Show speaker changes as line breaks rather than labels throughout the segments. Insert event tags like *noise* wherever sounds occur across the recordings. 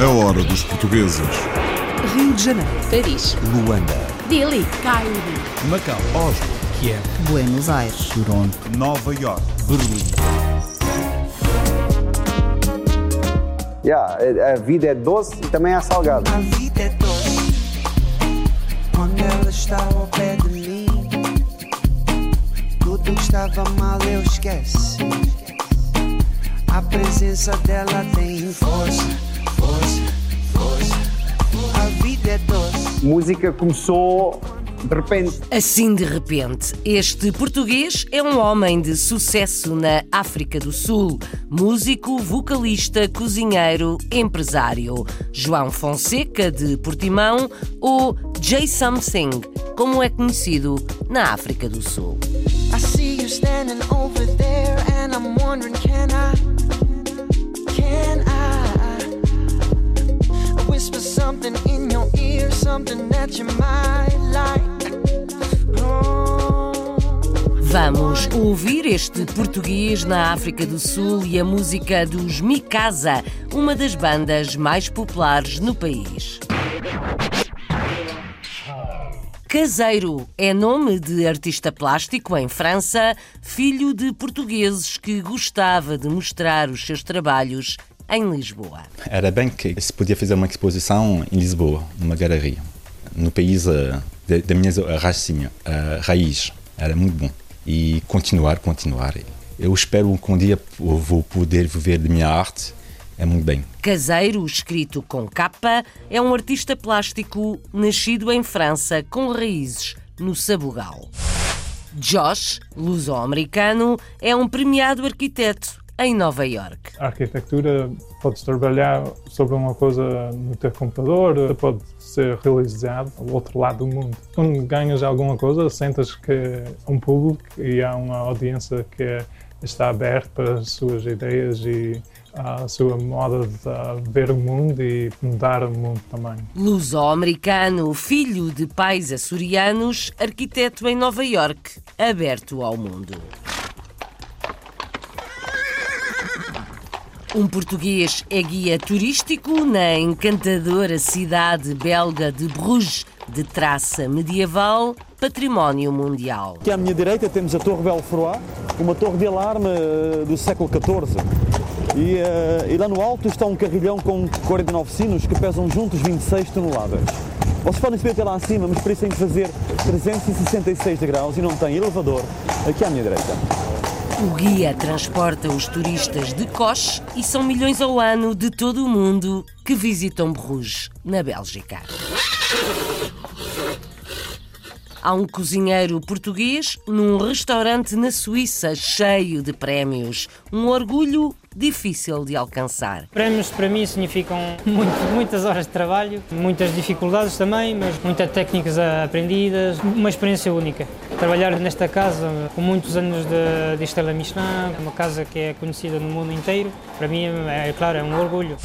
A hora dos portugueses.
Rio de Janeiro,
Paris,
Luanda,
Delhi,
Cairo,
Macau, Oslo, Kiev,
Buenos Aires,
Toronto,
Nova York.
Berlim.
Yeah, a vida é doce e também é salgada.
A vida é doce quando ela está ao pé de mim. Tudo que estava mal eu esqueci. A presença dela tem força, força, força. A vida é doce.
Música começou de repente.
Assim de repente, este português é um homem de sucesso na África do Sul. Músico, vocalista, cozinheiro, empresário. João Fonseca, de Portimão, ou Jay Something, como é conhecido na África do Sul.
I see you standing over there, and I'm wondering, can I, something in your ear, something that you might like? Oh.
Vamos ouvir este português na África do Sul e a música dos Mikasa, uma das bandas mais populares no país. Caseiro é nome de artista plástico em França, filho de portugueses que gostava de mostrar os seus trabalhos em Lisboa.
Era bem que se podia fazer uma exposição em Lisboa, numa galeria, no país uh, da, minha racinha, raiz. Era muito bom. E continuar, continuar. Eu espero que um dia eu vou poder viver de minha arte. É muito bem.
Caseiro, escrito com capa, é um artista plástico nascido em França com raízes no Sabugal. Josh, luso-americano, é um premiado arquiteto em Nova York.
A arquitetura podes trabalhar sobre uma coisa no teu computador, pode ser realizado ao outro lado do mundo. Quando ganhas alguma coisa, sentas que há um público e há uma audiência que está aberta para as suas ideias e a sua moda de ver o mundo e mudar o mundo também.
Luso-americano, filho de pais açorianos, arquiteto em Nova York, aberto ao mundo. Um português é guia turístico na encantadora cidade belga de Bruges, de traça medieval, património mundial.
Aqui à minha direita temos a Torre Belfroy, uma torre de alarme eh, do século XIV. E, eh, e lá no alto está um carrilhão com 49 sinos que pesam juntos 26 toneladas. Vocês podem subir até lá acima, mas para isso têm que fazer 366 graus e não tem elevador aqui à minha direita.
O guia transporta os turistas de Coche e são milhões ao ano de todo o mundo que visitam Bruges, na Bélgica. Há um cozinheiro português num restaurante na Suíça cheio de prémios. Um orgulho difícil de alcançar.
Prémios para mim significam muito, muitas horas de trabalho, muitas dificuldades também, mas muitas técnicas aprendidas, uma experiência única. Trabalhar nesta casa com muitos anos de, de Estela Michelin, uma casa que é conhecida no mundo inteiro, para mim é, é claro, é um orgulho.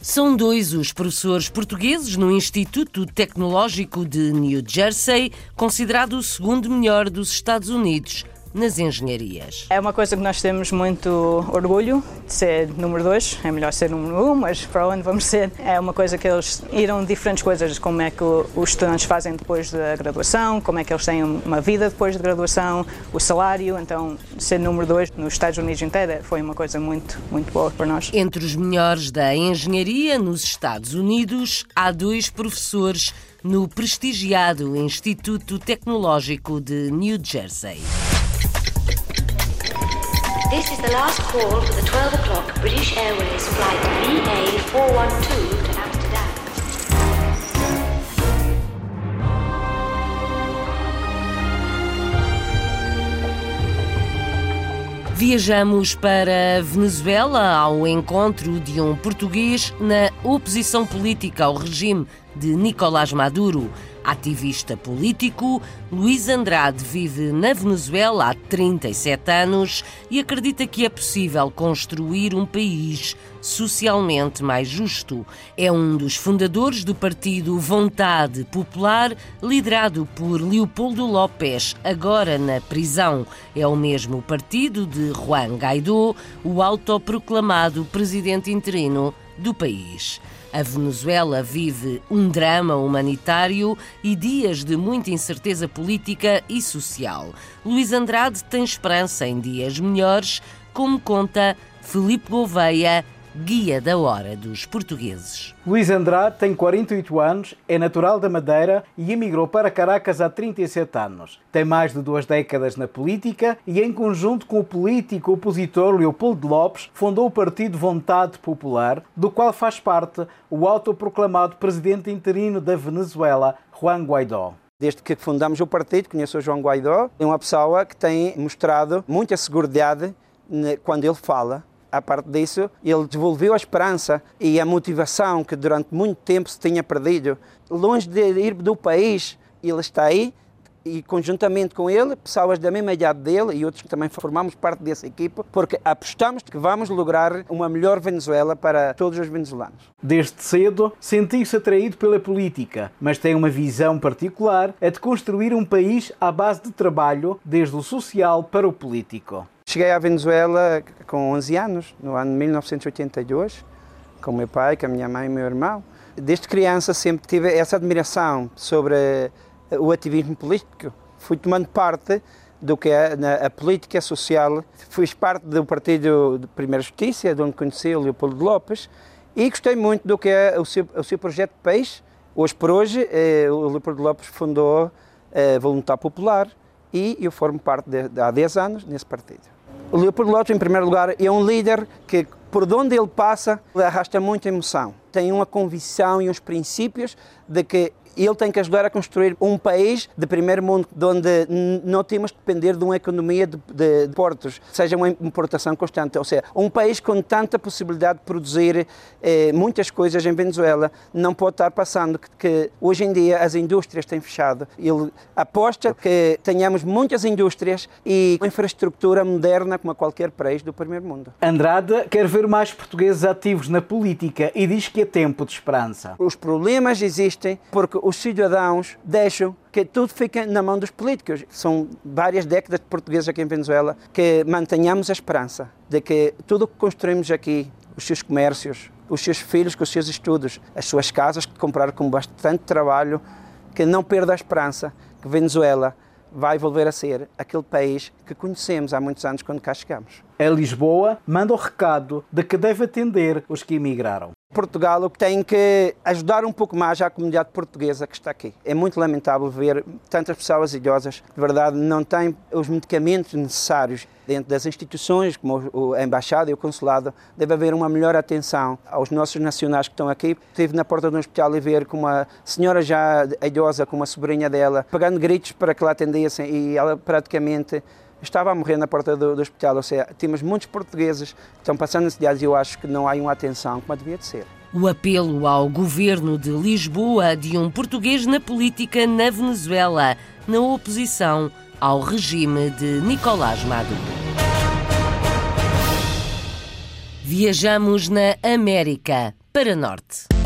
São dois os professores portugueses no Instituto Tecnológico de New Jersey, considerado o segundo melhor dos Estados Unidos nas engenharias.
É uma coisa que nós temos muito orgulho de ser número dois. É melhor ser número um, mas para onde vamos ser? É uma coisa que eles irão diferentes coisas, como é que os estudantes fazem depois da graduação, como é que eles têm uma vida depois de graduação, o salário. Então, ser número dois nos Estados Unidos inteira foi uma coisa muito, muito boa para nós.
Entre os melhores da engenharia nos Estados Unidos, há dois professores no prestigiado Instituto Tecnológico de New Jersey.
This is the last call for the 12 o'clock British Airways flight VA412 to Amsterdam.
Viajamos para Venezuela ao encontro de um português na oposição política ao regime de Nicolás Maduro. Ativista político, Luís Andrade vive na Venezuela há 37 anos e acredita que é possível construir um país socialmente mais justo. É um dos fundadores do partido Vontade Popular, liderado por Leopoldo López, agora na prisão. É o mesmo partido de Juan Guaidó, o autoproclamado presidente interino do país. A Venezuela vive um drama humanitário e dias de muita incerteza política e social. Luís Andrade tem esperança em dias melhores, como conta Felipe Gouveia, guia da hora dos portugueses.
Luís Andrade tem 48 anos, é natural da Madeira e emigrou para Caracas há 37 anos. Tem mais de duas décadas na política e, em conjunto com o político opositor Leopoldo Lopes, fundou o Partido Vontade Popular, do qual faz parte o autoproclamado presidente interino da Venezuela, Juan Guaidó.
Desde que fundamos o partido, conheço o João Guaidó, é uma pessoa que tem mostrado muita segurança quando ele fala a parte disso, ele devolveu a esperança e a motivação que durante muito tempo se tinha perdido. Longe de ir do país, ele está aí e conjuntamente com ele, pessoas da mesma idade dele e outros que também formamos parte dessa equipa, porque apostamos que vamos lograr uma melhor Venezuela para todos os venezuelanos.
Desde cedo, sentiu-se atraído pela política, mas tem uma visão particular, a de construir um país à base de trabalho, desde o social para o político.
Cheguei à Venezuela com 11 anos, no ano de 1982, com meu pai, com a minha mãe e meu irmão. Desde criança sempre tive essa admiração sobre o ativismo político. Fui tomando parte do que é a política social. Fui parte do Partido de Primeira Justiça, de onde conheci o Leopoldo Lopes, e gostei muito do que é o seu, o seu projeto de país. Hoje por hoje, eh, o Leopoldo Lopes fundou a eh, Voluntar Popular e eu formo parte de, de, há 10 anos nesse partido. O Leopoldo Lopes, em primeiro lugar, é um líder que, por onde ele passa, arrasta muita emoção. Tem uma convicção e uns princípios de que ele tem que ajudar a construir um país de primeiro mundo, onde não temos que depender de uma economia de, de, de, portos, seja uma importação constante. Ou seja, um país com tanta possibilidade de produzir eh, muitas coisas em Venezuela não pode estar passando que, que, hoje em dia as indústrias têm fechado. Ele aposta que tenhamos muitas indústrias e uma infraestrutura moderna como a qualquer país do primeiro mundo.
Andrade quer ver mais portugueses ativos na política e diz que é tempo de esperança.
Os problemas existem porque os cidadãos deixam que tudo fique na mão dos políticos. São várias décadas de portugueses aqui em Venezuela que mantenhamos a esperança de que tudo o que construímos aqui, os seus comércios, os seus filhos com os seus estudos, as suas casas que compraram com bastante trabalho, que não perda a esperança que Venezuela vai volver a ser aquele país que conhecemos há muitos anos quando cá chegamos.
A Lisboa manda o recado de que deve atender os que emigraram.
Portugal tem que ajudar um pouco mais a comunidade portuguesa que está aqui. É muito lamentável ver tantas pessoas idosas que, de verdade, não têm os medicamentos necessários dentro das instituições, como a Embaixada e o Consulado. Deve haver uma melhor atenção aos nossos nacionais que estão aqui. Estive na porta do hospital e ver com uma senhora já idosa, com uma sobrinha dela, pagando gritos para que la atendessem e ela praticamente estava a morrer na porta do, do hospital. Ou seja, temos muitos portugueses que estão passando necessidades e eu acho que não há uma atenção como devia de ser.
O apelo ao governo de Lisboa de um português na política na Venezuela, na oposição ao regime de Nicolás Maduro. Viajamos na América para Norte.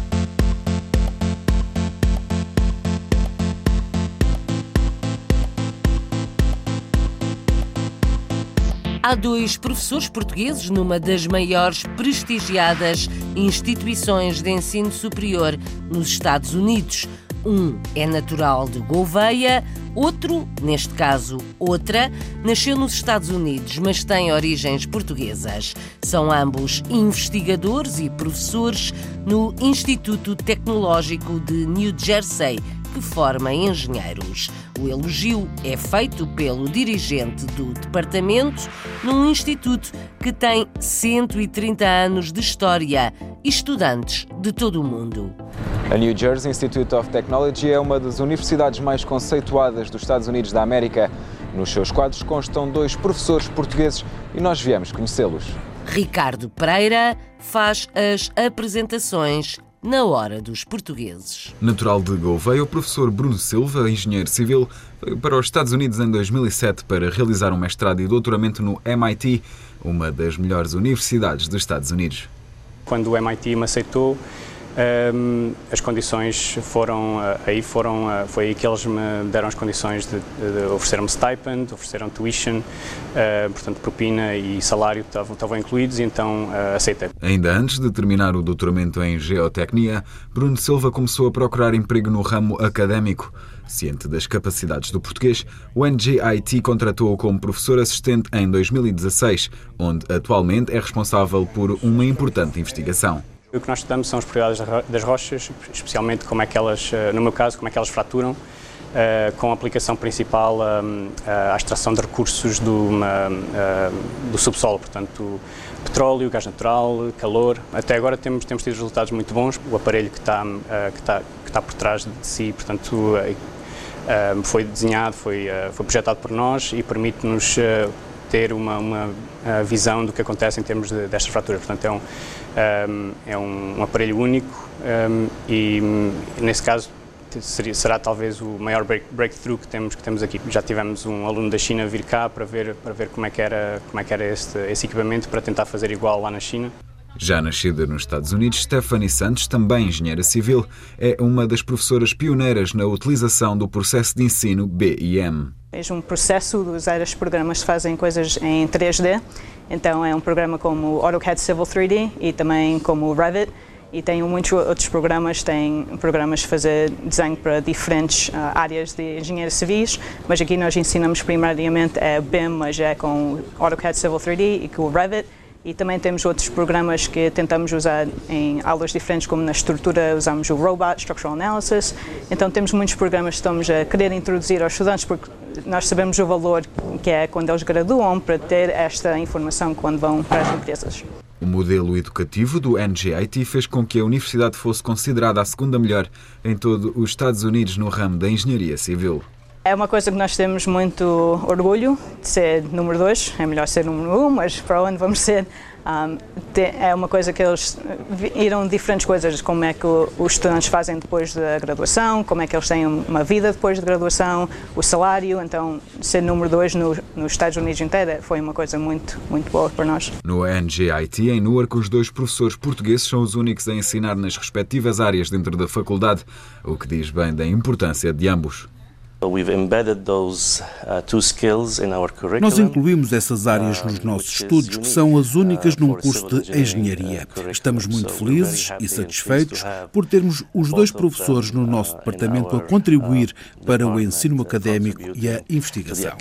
Há dois professores portugueses numa das maiores prestigiadas instituições de ensino superior nos Estados Unidos. Um é natural de Gouveia, outro, neste caso outra, nasceu nos Estados Unidos, mas tem origens portuguesas. São ambos investigadores e professores no Instituto Tecnológico de New Jersey, que forma engenheiros. O elogio é feito pelo dirigente do departamento num instituto que tem 130 anos de história e estudantes de todo o mundo.
A New Jersey Institute of Technology é uma das universidades mais conceituadas dos Estados Unidos da América. Nos seus quadros constam dois professores portugueses e nós viemos conhecê-los.
Ricardo Pereira faz as apresentações na hora dos portugueses.
Natural de Gouveia, o professor Bruno Silva, engenheiro civil, veio para os Estados Unidos em 2007 para realizar um mestrado e doutoramento no MIT, uma das melhores universidades dos Estados Unidos.
Quando o MIT me aceitou, um, as condições foram uh, aí foram uh, foi aí que eles me deram as condições de, de ofereceram-me stipend, ofereceram tuition, uh, portanto propina e salário estavam, estavam incluídos e então aceitei.
Ainda antes de terminar o doutoramento em geotecnia, Bruno Silva começou a procurar emprego no ramo académico. Ciente das capacidades do português, o NGIT contratou-o como professor assistente em 2016, onde atualmente é responsável por uma importante investigação.
O que nós estudamos são as propriedades das rochas, especialmente como é que elas, no meu caso, como é que elas fraturam, com a aplicação principal à extração de recursos do, do subsolo, portanto, petróleo, gás natural, calor. Até agora temos, temos tido resultados muito bons. O aparelho que está, que está, que está por trás de si, portanto, foi desenhado, foi, foi projetado por nós e permite-nos ter uma, uma visão do que acontece em termos de, destas fraturas. Portanto, é um, é um aparelho único e, nesse caso, seria, será talvez o maior break, breakthrough que temos, que temos aqui. Já tivemos um aluno da China vir cá para ver, para ver como é que era, como é que era este, esse equipamento, para tentar fazer igual lá na China.
Já nascida nos Estados Unidos, Stephanie Santos, também engenheira civil, é uma das professoras pioneiras na utilização do processo de ensino BIM.
É um processo de usar os programas que fazem coisas em 3D. Então é um programa como AutoCAD Civil 3D e também como Revit. E tem muitos outros programas, tem programas de fazer desenho para diferentes uh, áreas de engenharia civis, mas aqui nós ensinamos primariamente é BIM, mas é com AutoCAD Civil 3D e com Revit. E também temos outros programas que tentamos usar em aulas diferentes, como na estrutura usamos o Robot Structural Analysis. Então temos muitos programas que estamos a querer introduzir aos estudantes, porque nós sabemos o valor que é quando eles graduam para ter esta informação quando vão para as empresas.
O modelo educativo do NGIT fez com que a universidade fosse considerada a segunda melhor em todo os Estados Unidos no ramo da engenharia civil.
É uma coisa que nós temos muito orgulho de ser número dois. É melhor ser número um, mas para onde vamos *laughs* ser? Um, é uma coisa que eles viram diferentes coisas, como é que os estudantes fazem depois da graduação, como é que eles têm uma vida depois de graduação, o salário. Então, ser número dois no, nos Estados Unidos inteira foi uma coisa muito, muito boa para nós.
No NGIT, em Newark, os dois professores portugueses são os únicos a ensinar nas respectivas áreas dentro da faculdade, o que diz bem da importância de ambos.
Nós incluímos essas áreas nos nossos estudos, que são as únicas num curso de engenharia. Estamos muito felizes e satisfeitos por termos os dois professores no nosso departamento a contribuir para o ensino académico e a investigação.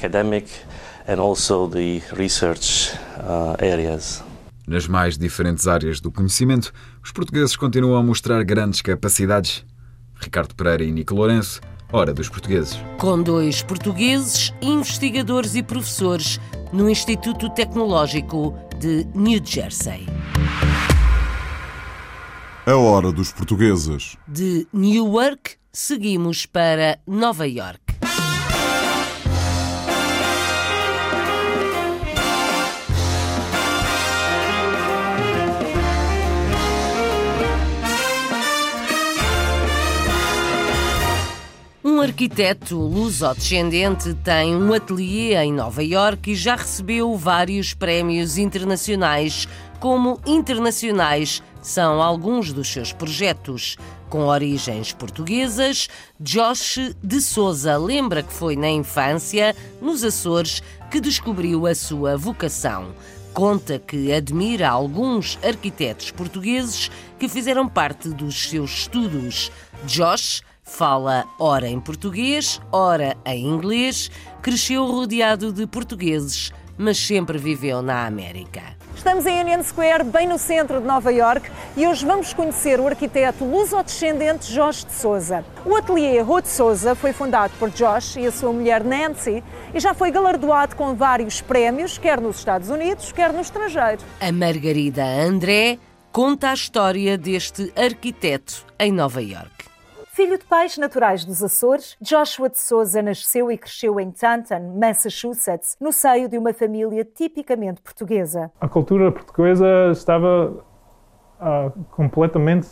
Nas mais diferentes áreas do conhecimento, os portugueses continuam a mostrar grandes capacidades. Ricardo Pereira e Nico Lourenço Hora dos Portugueses.
Com dois portugueses, investigadores e professores no Instituto Tecnológico de New Jersey.
A Hora dos Portugueses.
De Newark, seguimos para Nova York. Um arquiteto luso-descendente tem um ateliê em Nova Iorque e já recebeu vários prémios internacionais, como internacionais são alguns dos seus projetos. Com origens portuguesas, Josh de Souza lembra que foi na infância, nos Açores, que descobriu a sua vocação. Conta que admira alguns arquitetos portugueses que fizeram parte dos seus estudos. Josh Fala ora em português, ora em inglês, cresceu rodeado de portugueses, mas sempre viveu na América.
Estamos em Union Square, bem no centro de Nova York, e hoje vamos conhecer o arquiteto luso-descendente Jorge de Souza. O ateliê Rua de Souza foi fundado por Josh e a sua mulher Nancy e já foi galardoado com vários prémios, quer nos Estados Unidos, quer no estrangeiro.
A Margarida André conta a história deste arquiteto em Nova York.
Filho de pais naturais dos Açores, Joshua de Souza nasceu e cresceu em Taunton, Massachusetts, no seio de uma família tipicamente portuguesa.
A cultura portuguesa estava uh, completamente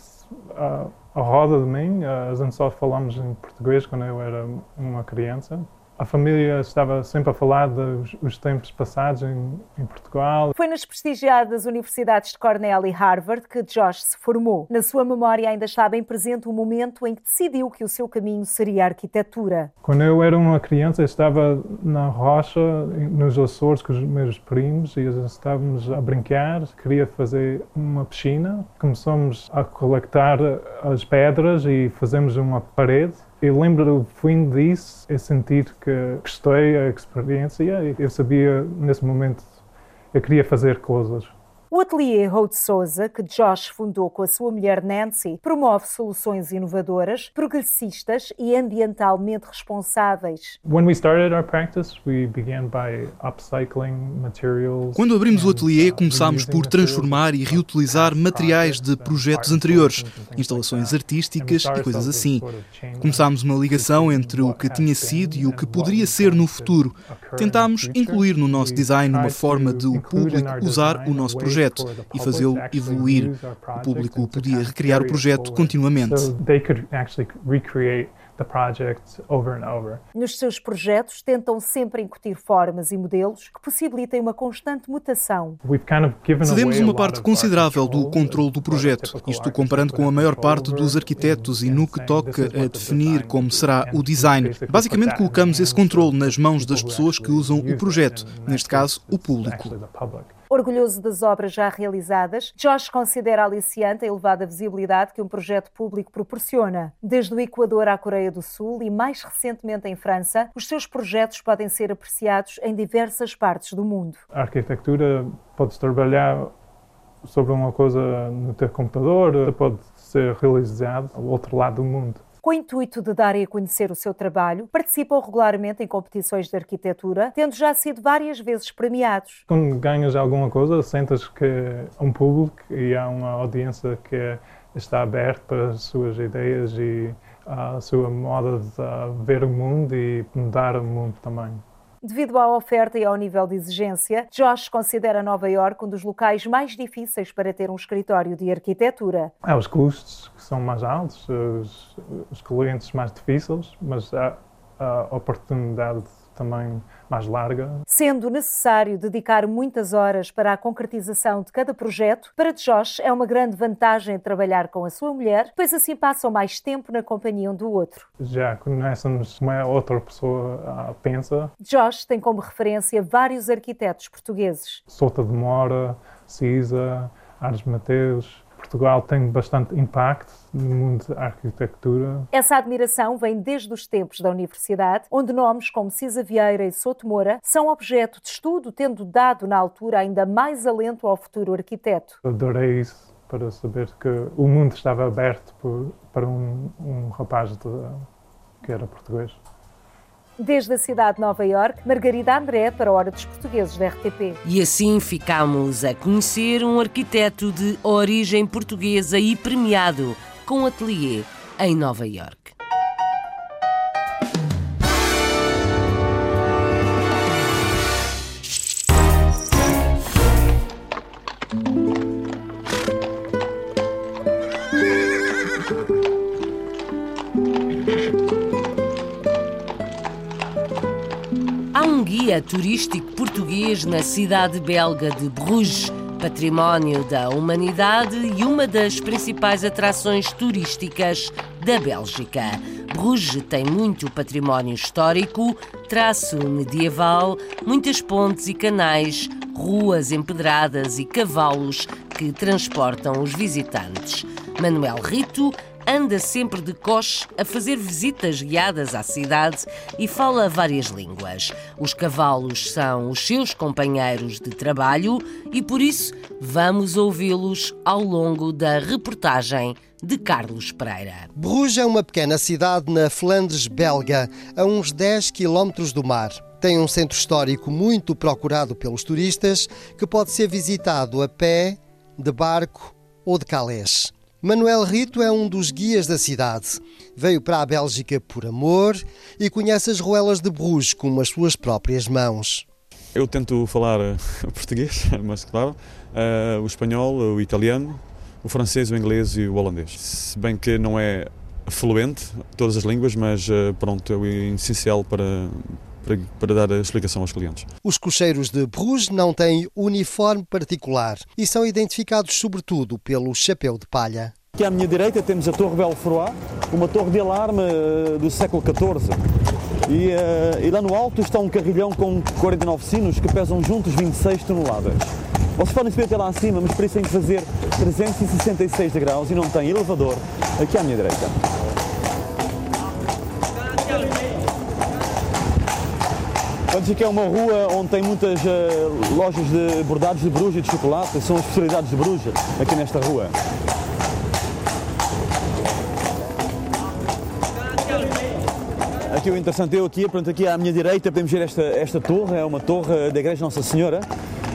à, à roda de mim, a gente só falamos em português quando eu era uma criança. A família estava sempre a falar dos os tempos passados em, em, Portugal.
Foi nas prestigiadas universidades de Cornell e Harvard que Josh se formou. Na sua memória ainda está bem presente o momento em que decidiu que o seu caminho seria a arquitetura.
Quando eu era uma criança, estava na rocha, nos Açores, com os meus primos, e estávamos a brincar. Queria fazer uma piscina. Começamos a coletar as pedras e fazemos uma parede eu lembro fim disso, é sentir que gostei da experiência eu sabia nesse momento eu queria fazer coisas.
O ateliê Rode Souza, que Josh fundou com a sua mulher Nancy, promove soluções inovadoras, progressistas e ambientalmente responsáveis.
Quando abrimos o ateliê, começámos por transformar e reutilizar materiais de projetos anteriores, instalações artísticas e coisas assim. Começámos uma ligação entre o que tinha sido e o que poderia ser no futuro. Tentámos incluir no nosso design uma forma de o público usar o nosso projeto projeto e fazê-lo evoluir. O público podia recriar o projeto continuamente.
Nos seus projetos, tentam sempre incutir formas e modelos que possibilitem uma constante mutação.
Cedemos uma parte considerável do controle do projeto, isto comparando com a maior parte dos arquitetos e no que toca a definir como será o design. Basicamente, colocamos esse controle nas mãos das pessoas que usam o projeto, neste caso, o público.
Orgulhoso das obras já realizadas, Josh considera aliciante a elevada visibilidade que um projeto público proporciona. Desde o Equador à Coreia do Sul e mais recentemente em França, os seus projetos podem ser apreciados em diversas partes do mundo.
A arquitetura pode trabalhar sobre uma coisa no teu computador, pode ser realizado ao outro lado do mundo.
Com o intuito de darem a conhecer o seu trabalho, participam regularmente em competições de arquitetura, tendo já sido várias vezes premiados.
Quando ganhas alguma coisa, sentas que há um público e há uma audiência que está aberta as suas ideias e a sua moda de ver o mundo e mudar o mundo também.
Devido à oferta e ao nível de exigência, Josh considera Nova York um dos locais mais difíceis para ter um escritório de arquitetura.
Há os custos que são mais altos, os, os clientes mais difíceis, mas há a oportunidade também mais larga.
Sendo necessário dedicar muitas horas para a concretização de cada projeto, para Josh é uma grande vantagem trabalhar com a sua mulher, pois assim passam mais tempo na companhia um do outro.
Já conhecemos como é outra pessoa pensa.
Josh tem como referência vários arquitetos portugueses.
Souta de Mora, Cisa, Ares Mateus, Portugal tem bastante impacto no mundo da arquitetura.
Essa admiração vem desde os tempos da universidade, onde nomes como Cisa Vieira e Souto Moura são objeto de estudo, tendo dado na altura ainda mais alento ao futuro arquiteto.
Adorei isso para saber que o mundo estava aberto por, para um, um rapaz de, que era português.
Desde a cidade de Nova York, Margarida André para a Hora dos Portugueses da RTP.
E assim ficamos a conhecer um arquiteto de origem portuguesa e premiado com ateliê em Nova York. Turístico português na cidade belga de Bruges, património da humanidade e uma das principais atrações turísticas da Bélgica. Bruges tem muito património histórico, traço medieval, muitas pontes e canais, ruas empedradas e cavalos que transportam os visitantes. Manuel Rito anda sempre de coche a fazer visitas guiadas à cidade e fala várias línguas. Os cavalos são os seus companheiros de trabalho e por isso vamos ouvi-los ao longo da reportagem de Carlos Pereira.
Bruges é uma pequena cidade na Flandres belga, a uns 10 quilómetros do mar. Tem um centro histórico muito procurado pelos turistas que pode ser visitado a pé, de barco ou de calés. Manuel Rito é um dos guias da cidade. Veio para a Bélgica por amor e conhece as ruelas de Bruges com as suas próprias mãos.
Eu tento falar *laughs* português, *laughs* mas claro, uh, o espanhol, o italiano,
o francês, o inglês e o holandês. Se bem que não é fluente todas as línguas, mas eh, pronto, é o essencial para, para, para, dar a explicação aos clientes.
Os cocheiros de Bruges não têm uniforme particular e são identificados sobretudo pelo chapéu de palha.
Aqui à minha direita temos a Torre Belfroy, uma torre de alarme eh, do século XIV. E, uh, e lá no alto está um carrilhão com 49 sinos que pesam juntos 26 toneladas. Vocês podem subir até lá acima, mas para isso têm que fazer 366 graus e não tem elevador aqui à minha direita. Portanto, aqui é uma rua onde tem muitas uh, lojas de bordados de Bruges e de chocolate, são as especialidades de Bruges aqui nesta rua. Aqui o interessante eu aqui, pronto, aqui à minha direita podemos ver esta, esta torre, é uma torre da Igreja Nossa Senhora.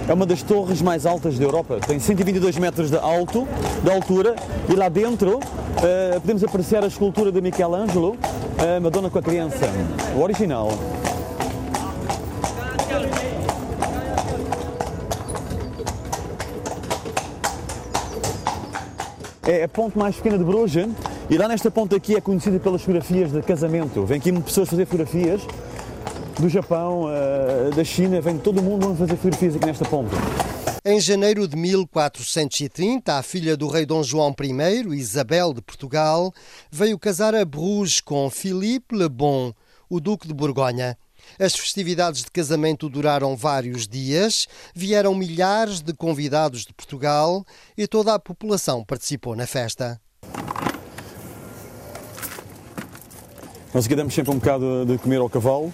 É uma das torres mais altas da Europa, tem 122 metros de alto, de altura, e lá dentro uh, podemos apreciar a escultura de Michelangelo, a Madonna com a criança, o original. É a ponte mais pequena de Bruges e lá nesta ponte aqui é conhecida pelas fotografias de casamento. Vem aqui pessoas fazer fotografias do Japão, eh, da China, vem todo o mundo a fazer fotografias aqui nesta ponte.
Em janeiro de 1430, a filha do rei Dom João I, Isabel de Portugal, veio casar a Bruges com Philippe le Bon, o Duque de Borgonha. As festividades de casamento duraram vários dias, vieram milhares de convidados de Portugal e toda a população participou na festa.
Nós aqui damos sempre um bocado de comer ao cavalo,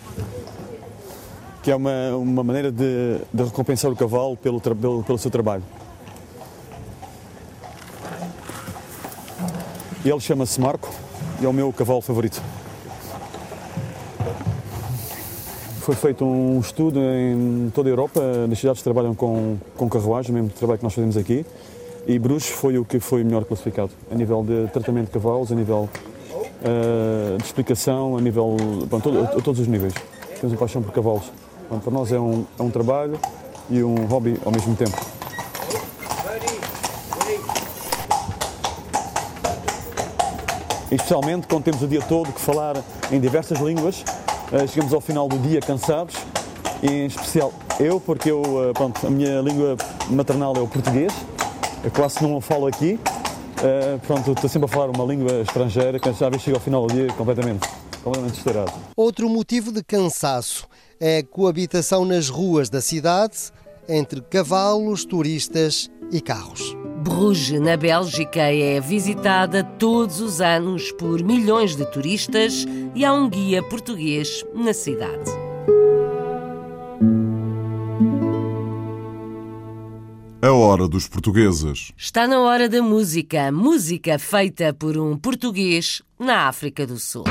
que é uma, uma maneira de, de recompensar o cavalo pelo, pelo, pelo seu trabalho. Ele chama-se Marco e é o meu cavalo favorito. Foi feito um estudo em toda a Europa, nas cidades trabalham com, com carruagem, o mesmo trabalho que nós fazemos aqui, e Bruges foi o que foi melhor classificado, a nível de tratamento de cavalos, a nível uh, de explicação, a nível, bom, todo, a, todos os níveis. Temos uma paixão por cavalos. Bom, para nós é um, é um trabalho e um hobby ao mesmo tempo. especialmente quando temos o dia todo que falar em diversas línguas, chegamos ao final do dia cansados, e em especial eu, porque eu, eh, pronto, a minha língua maternal é o português, eu quase não falo aqui, uh, pronto, estou sempre a falar uma língua estrangeira, que já chego ao final do dia completamente, completamente estourado.
Outro motivo de cansaço é a coabitação nas ruas da cidade entre cavalos, turistas e carros.
Bruges, na Bélgica, é visitada todos os anos por milhões de turistas e há um guia português na cidade.
A hora dos portugueses.
Está na hora da música. Música feita por um português na África do Sul.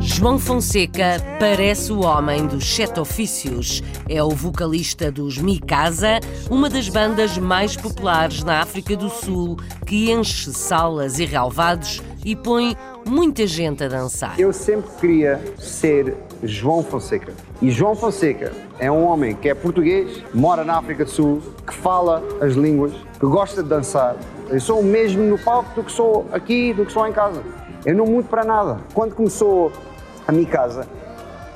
João Fonseca parece o homem dos sete ofícios. É o vocalista dos Mikasa, uma das bandas mais populares na África do Sul, que enche salas e relvados e põe muita gente a dançar.
Eu sempre queria ser João Fonseca. E João Fonseca é um homem que é português, mora na África do Sul, que fala as línguas, que gosta de dançar. Eu sou o mesmo no palco do que sou aqui, do que sou em casa. Eu não mudo para nada. Quando começou a minha casa,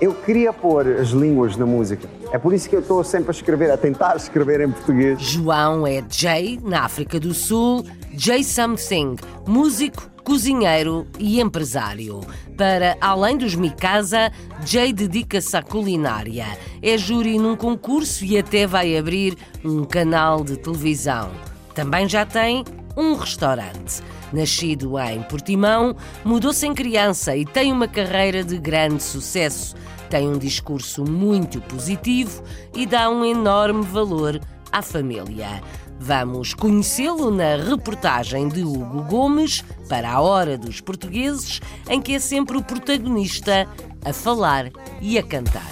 eu queria pôr as línguas na música. É por isso que eu estou sempre a escrever, a tentar escrever em português.
João é Jay, na África do Sul, Jay Something, músico, cozinheiro e empresário. Para além dos Mikasa, Jay dedica-se à culinária. É júri num concurso e até vai abrir um canal de televisão. Também já tem um restaurante. Nascido em Portimão, mudou-se em criança e tem uma carreira de grande sucesso. Tem um discurso muito positivo e dá um enorme valor à família. Vamos conhecê-lo na reportagem de Hugo Gomes para a Hora dos Portugueses, em que é sempre o protagonista a falar e a cantar.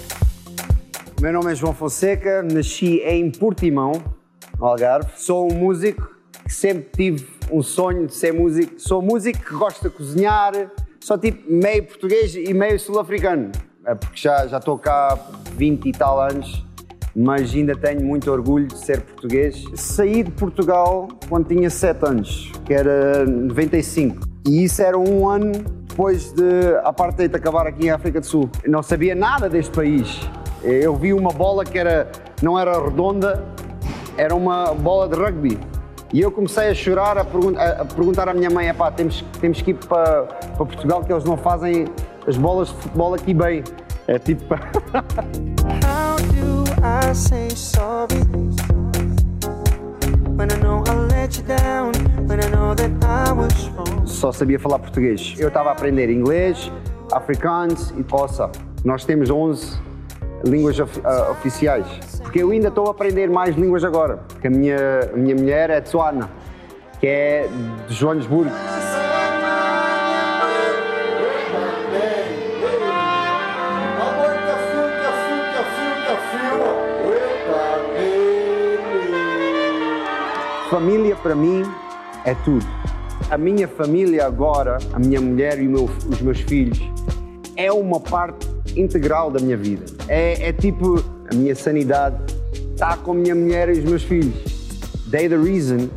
Meu nome é João Fonseca, nasci em Portimão, Algarve. Sou um músico que sempre tive um sonho de ser músico. Sou músico que gosta de cozinhar, sou tipo meio português e meio sul-africano. é porque já, já estou cá 20 e tal anos, mas ainda tenho muito orgulho de ser português. Saí de Portugal quando tinha 7 anos, que era 95, e isso era um ano depois de a apartheid acabar aqui em África do Sul. Eu não sabia nada deste país. Eu vi uma bola que era, não era redonda, era uma bola de rugby. E eu comecei a chorar, a, pergun a perguntar à minha mãe: pá, temos, temos que ir para, para Portugal, que eles não fazem as bolas de futebol aqui bem. É tipo. *laughs* How do I say sorry when I know I let you down, when I know that I was wrong? Só sabia falar português. Eu estava a aprender inglês, afrikaans e Xhosa. Nós temos 11 línguas of, uh, oficiais. Porque eu ainda estou a aprender mais línguas agora. Porque a minha, a minha mulher é Tswana, que é de Joanesburgo. Família para mim é tudo. A minha família agora, a minha mulher e meu, os meus filhos, é uma parte integral da minha vida. É, é tipo a minha sanidade está com a minha mulher e os meus filhos. They the reason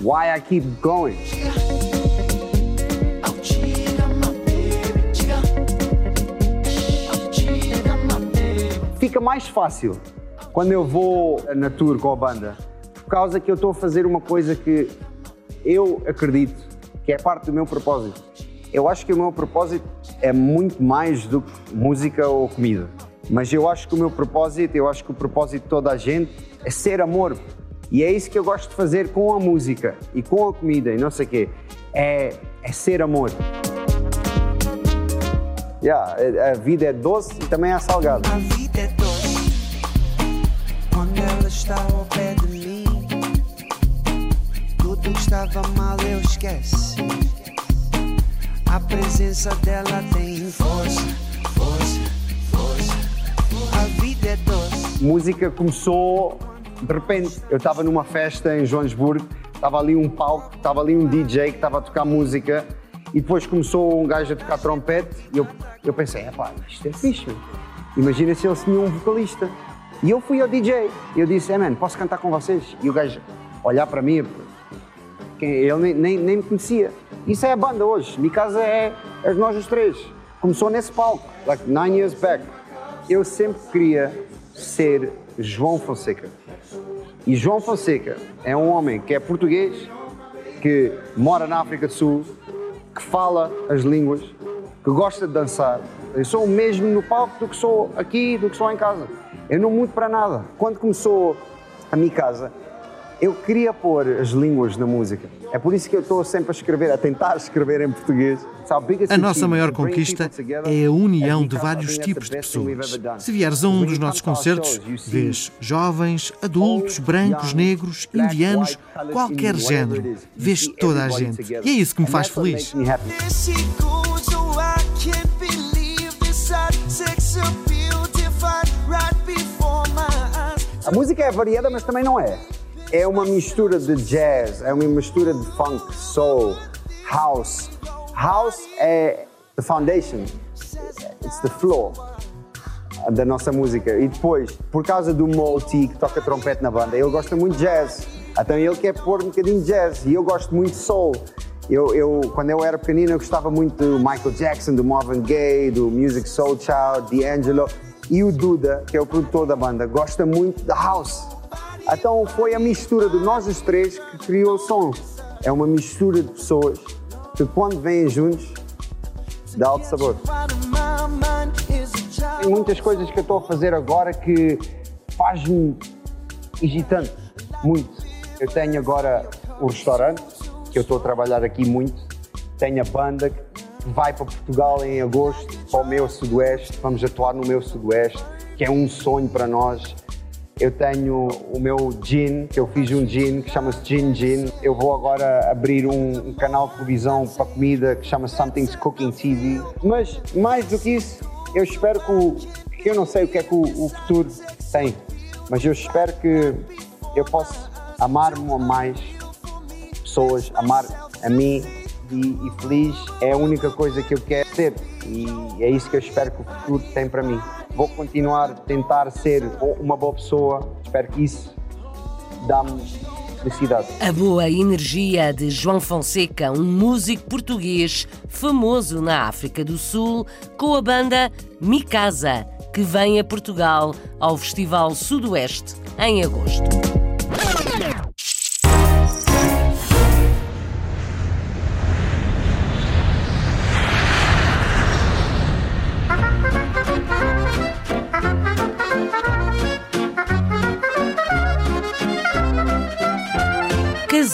why I keep going. Fica mais fácil quando eu vou na tour com a banda, por causa que eu estou a fazer uma coisa que eu acredito que é parte do meu propósito. Eu acho que o meu propósito é muito mais do que música ou comida. Mas eu acho que o meu propósito, eu acho que o propósito de toda a gente é ser amor. E é isso que eu gosto de fazer com a música e com a comida e não sei o quê. É, é ser amor. Yeah, a vida é doce e também é salgada. A vida é doce quando ela está ao pé de mim. Tudo que estava mal eu esqueci. A presença dela tem força, força, força. A vida é doce. Música começou de repente. Eu estava numa festa em Joanesburgo, estava ali um palco, estava ali um DJ que estava a tocar música e depois começou um gajo a tocar trompete e eu, eu pensei, é pá, isto é fixe. Imagina se ele tinha um vocalista. E eu fui ao DJ eu disse, é hey, man, posso cantar com vocês? E o gajo olhar para mim, ele nem, nem, nem me conhecia. Isso é a banda hoje. Minha casa é, é nós os três. Começou nesse palco, like nine years back. Eu sempre queria ser João Fonseca. E João Fonseca é um homem que é português, que mora na África do Sul, que fala as línguas, que gosta de dançar. Eu sou o mesmo no palco do que sou aqui, do que sou em casa. Eu não mudo para nada. Quando começou a minha casa, eu queria pôr as línguas na música. É por isso que eu estou sempre a escrever, a tentar escrever em português.
A nossa maior conquista é a união de vários tipos de pessoas. Se vieres a um dos nossos concertos, vês jovens, adultos, brancos, negros, indianos, qualquer género. Vês toda a gente. E é isso que me faz feliz.
A música é variada, mas também não é é uma mistura de jazz, é uma mistura de funk, soul, house. House é the foundation, it's the floor da nossa música. E depois, por causa do Multi, que toca trompete na banda, ele gosta muito de jazz. Então ele quer pôr um bocadinho de jazz e eu gosto muito de soul. Eu, eu, quando eu era pequenino, eu gostava muito do Michael Jackson, do Marvin Gaye, do Music Soul Child, D'Angelo. E o Duda, que é o produtor da banda, gosta muito da house. Então foi a mistura de nós os três que criou o som. É uma mistura de pessoas que quando vêm juntos dá outro sabor. Tem muitas coisas que eu estou a fazer agora que faz-me agitante, muito. Eu tenho agora o restaurante, que eu estou a trabalhar aqui muito. Tenho a banda que vai para Portugal em agosto, para o meu sudoeste. Vamos atuar no meu sudoeste, que é um sonho para nós eu tenho o meu gin, que eu fiz um gin que chama-se Gin Gin. Eu vou agora abrir um, um, canal de televisão para comida que chama Something's Cooking TV. Mas mais do que isso, eu espero que, o, eu não sei o que é que o, o futuro tem, mas eu espero que eu possa amar-me a mais pessoas, amar a mim e, e, feliz é a única coisa que eu quero ser. E é isso que eu espero que o futuro tem para mim. Vou continuar a tentar ser uma boa pessoa. Espero que isso dá-me felicidade.
A boa energia de João Fonseca, um músico português famoso na África do Sul, com a banda Micasa, que vem a Portugal ao Festival Sudoeste em agosto.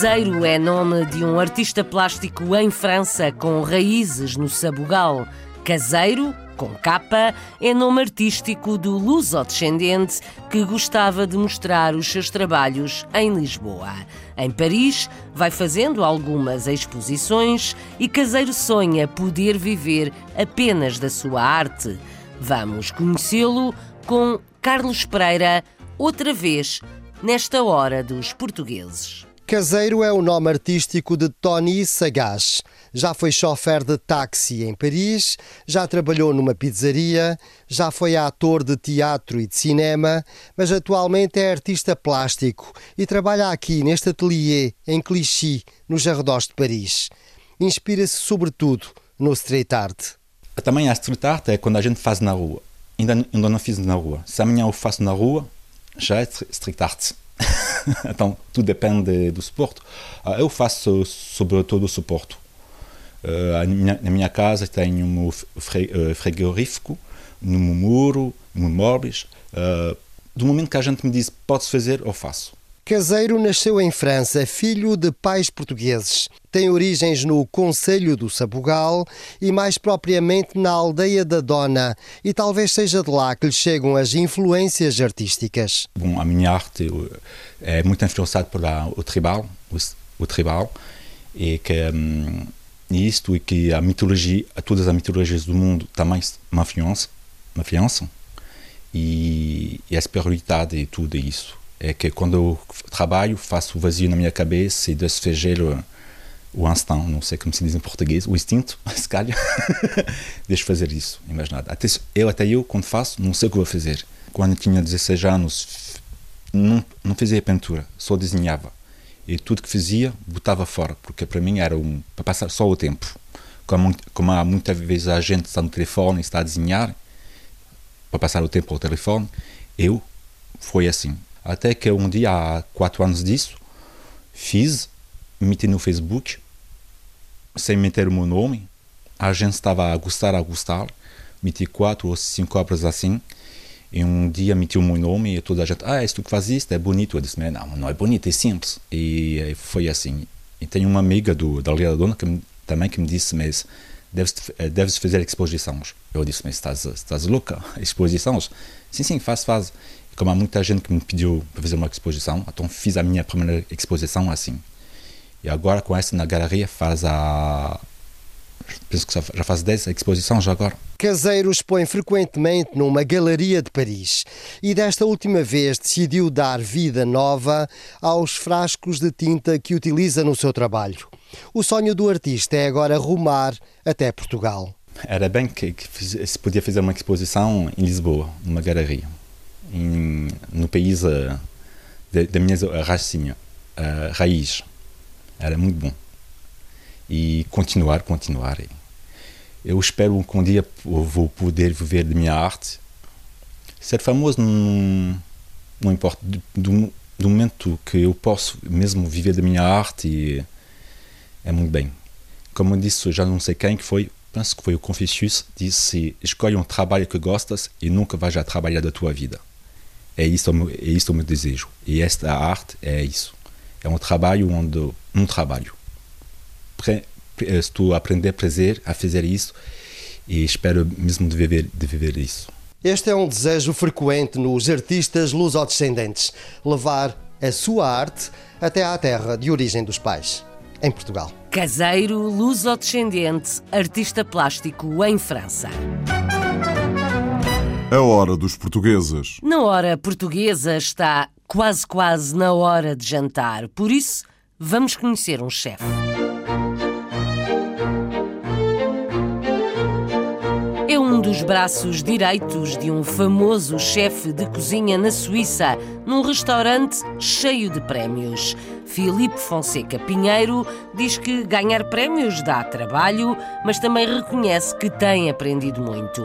Caseiro é nome de um artista plástico em França com raízes no Sabugal. Caseiro, com capa, é nome artístico do luso-descendente que gostava de mostrar os seus trabalhos em Lisboa. Em Paris, vai fazendo algumas exposições e Caseiro sonha poder viver apenas da sua arte. Vamos conhecê-lo com Carlos Pereira, outra vez, nesta hora dos portugueses.
Caseiro é o nome artístico de Tony Sagaz. Já foi chofer de táxi em Paris, já trabalhou numa pizzaria, já foi ator de teatro e de cinema, mas atualmente é artista plástico e trabalha aqui neste ateliê em Clichy, nos arredores de Paris. Inspira-se sobretudo no street art.
Também a street art é quando a gente faz na rua. Ainda, ainda não fiz na rua. Se amanhã eu faço na rua, já é street art. *laughs* então, tudo depende do suporte. Ah, eu faço sobre todo o suporte. Ah, na minha casa tenho um ah, frigorífico, no muro, no móveis. Do momento que a gente me diz pode fazer, eu faço.
Caseiro nasceu em França, filho de pais portugueses. Tem origens no Conselho do Sabugal e mais propriamente na aldeia da Dona, e talvez seja de lá que lhe chegam as influências artísticas.
Bom, a minha arte é muito influenciada por o tribal, o, o tribal, e que um, isto e que a mitologia, todas as mitologias do mundo também me influenciam e, e a espiritualidade e tudo isso é que quando eu trabalho, faço o vazio na minha cabeça e deixo fazer o, o instinto, não sei como se diz em português, o instinto, *laughs* se calhar. *laughs* deixo fazer isso, mais nada. Até, eu, até eu, quando faço, não sei o que vou fazer. Quando tinha 16 anos, não, não fazia pintura, só desenhava. E tudo que fazia, botava fora, porque para mim era um, para passar só o tempo. Como, como há muitas vezes a gente está no telefone e está a desenhar, para passar o tempo ao telefone, eu foi assim. Até que um dia, há quatro anos disso, fiz, meti no Facebook, sem meter o meu nome. A gente estava a gostar, a gostar. Meti quatro ou cinco obras assim. E um dia meti o meu nome e toda a gente, ah, é tu que faz isto, é bonito. Eu disse, não, não é bonito, é simples. E foi assim. E tenho uma amiga do, da Aldeia da Dona que, também que me disse, mas deves, deves fazer exposições. Eu disse, mas estás, estás louca? *laughs* Exposições? Sim, sim, faz, faz como há muita gente que me pediu para fazer uma exposição, então fiz a minha primeira exposição assim. E agora com essa na galeria faz a. Penso que já faz 10 exposições já agora.
Caseiro expõe frequentemente numa galeria de Paris e desta última vez decidiu dar vida nova aos frascos de tinta que utiliza no seu trabalho. O sonho do artista é agora rumar até Portugal.
Era bem que, que se podia fazer uma exposição em Lisboa, numa galeria em, no país uh, da, minha racinha, uh, raiz. Era muito bom. E continuar, continuar. Eu espero que um dia vou poder viver de minha arte. Ser famoso não, não importa. Do, do momento que eu posso mesmo viver da minha arte, e, é muito bem. Como disse, já não sei quem que foi, penso que foi o Confucius, disse: escolhe um trabalho que gostas e nunca vais a trabalhar da tua vida. É isso, é isso o meu desejo. E esta arte é isso. É um trabalho onde um trabalho. Estou a aprender prazer a fazer isso e espero mesmo de viver, de viver isso.
Este é um desejo frequente nos artistas lusodescendentes, levar a sua arte até à terra de origem dos pais, em Portugal.
Caseiro lusodescendente, artista plástico em França.
A hora dos portugueses.
Na hora portuguesa está quase quase na hora de jantar. Por isso, vamos conhecer um chefe. É um dos braços direitos de um famoso chefe de cozinha na Suíça, num restaurante cheio de prémios. Filipe Fonseca Pinheiro diz que ganhar prémios dá trabalho, mas também reconhece que tem aprendido muito.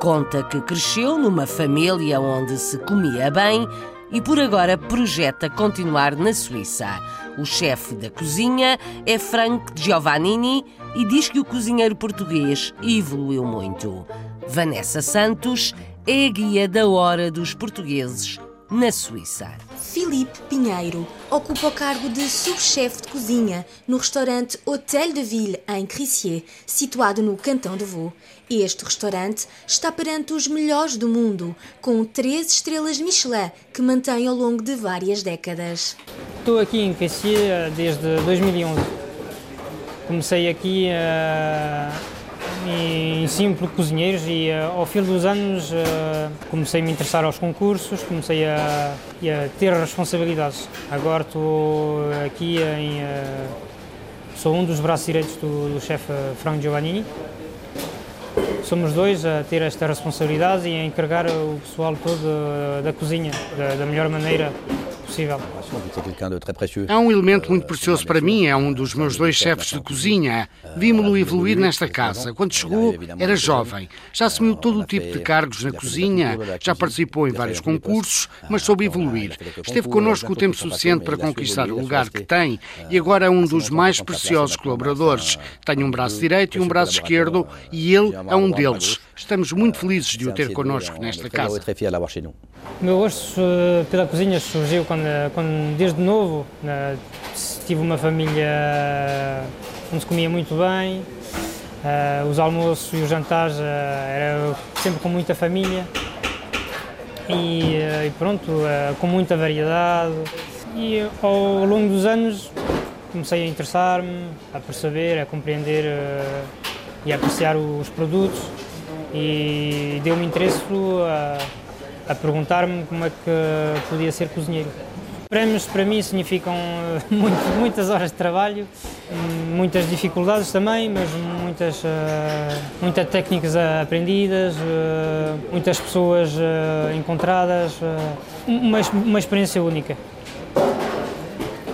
Conta que cresceu numa família onde se comia bem e por agora projeta continuar na Suíça. O chefe da cozinha é Frank Giovannini e diz que o cozinheiro português evoluiu muito. Vanessa Santos é a guia da hora dos portugueses na Suíça.
Filipe Pinheiro ocupa o cargo de subchefe de cozinha no restaurante Hotel de Ville, em Crissier, situado no Cantão de Vaud. Este restaurante está perante os melhores do mundo, com três estrelas Michelin que mantém ao longo de várias décadas.
Estou aqui em Crissier desde 2011. Comecei aqui a uh ensino por cozinheiros e uh, ao fim dos anos uh, comecei a me interessar aos concursos, comecei a, a ter responsabilidades. Agora estou aqui em... Uh, sou um dos braços direitos do, do chefe Franco Giovannini. Somos dois a ter esta responsabilidade e a encarregar o pessoal todo da cozinha da, da melhor maneira possível.
É um elemento muito precioso para mim, é um dos meus dois chefes de cozinha. Vimos-lo evoluir nesta casa. Quando chegou, era jovem. Já assumiu todo o tipo de cargos na cozinha, já participou em vários concursos, mas soube evoluir. Esteve connosco o tempo suficiente para conquistar o lugar que tem e agora é um dos mais preciosos colaboradores. Tem um braço direito e um braço esquerdo e ele é um deles. Estamos muito felizes de o ter connosco nesta casa.
O meu gosto eh, pela cozinha surgiu quando, quando desde novo, tive uma família onde se comia muito bem, uh, os almoços e os jantares uh, era sempre com muita família e, uh, e pronto, com muita variedade. E ao longo dos anos comecei a interessar-me, a perceber, a compreender e a apreciar os produtos e deu-me interesse a perguntar-me como é que podia ser cozinheiro. Prémios para mim significam eh, *laughs* muito, muitas horas de trabalho, muitas dificuldades também, mas muitas, uh, muitas técnicas aprendidas, uh, muitas pessoas encontradas, uma, uma experiência única.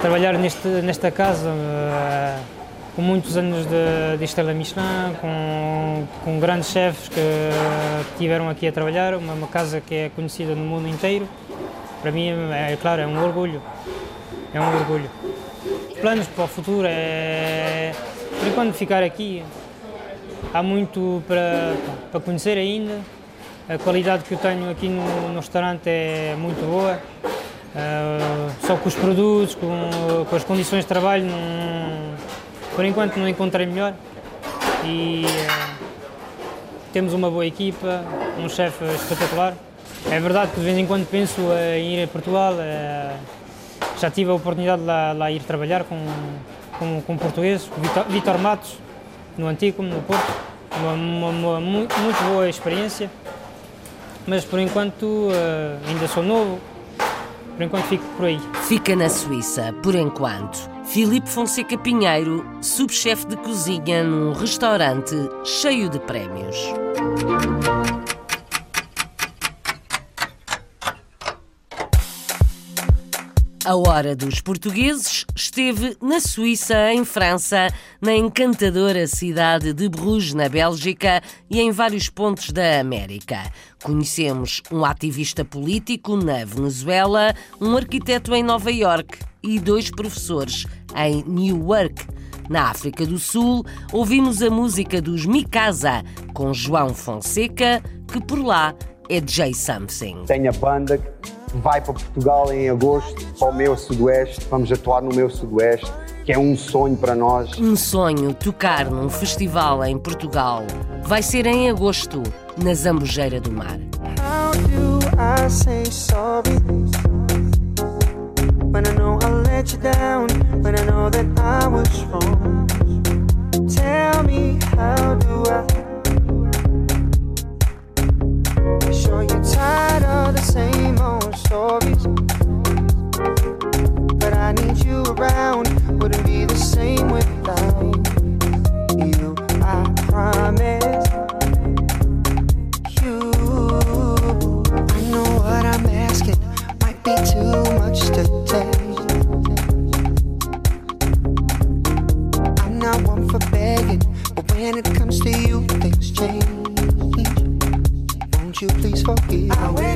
Trabalhar neste, nesta casa com muitos anos de, de Michelin, com, com grandes chefes que estiveram aqui a trabalhar, uma, uma, casa que é conhecida no mundo inteiro. Para mim, é, é claro, é um orgulho. É um orgulho. Os planos para o futuro é, por enquanto, ficar aqui. Há muito para, para conhecer ainda. A qualidade que eu tenho aqui no, no restaurante é muito boa. Uh, só com os produtos, com, com as condições de trabalho, não, por enquanto não encontrei melhor e uh, temos uma boa equipa, um chefe espetacular. É verdade que de vez em quando penso em ir a Portugal, uh, já tive a oportunidade de lá, lá ir trabalhar com, com, com português, Vitor, Matos, no Antigo, no Porto, uma, uma, uma, muito, boa experiência, mas por enquanto uh, ainda sou novo, por enquanto fico por aí.
Fica na Suíça, por enquanto. Filipe Fonseca Pinheiro, subchefe de cozinha num restaurante cheio de prémios. A Hora dos Portugueses esteve na Suíça, em França, na encantadora cidade de Bruges, na Bélgica e em vários pontos da América. Conhecemos um ativista político na Venezuela, um arquiteto em Nova York e dois professores em Newark. Na África do Sul, ouvimos a música dos Mikasa com João Fonseca, que por lá é J Something.
Tem a banda vai para Portugal em agosto, para o meu Sudoeste, vamos atuar no meu Sudoeste, que é um sonho para nós.
Um sonho tocar num festival em Portugal. Vai ser em agosto, na Zambujeira do Mar. How do I say sorry when I know I let you down, when I know that I was wrong? Tell me how stories. But I need you around, wouldn't be the same without you. I promise
you. I know what I'm asking might be too much to take. I'm not one for begging, but when it comes to you, things change. Won't you please forgive
me?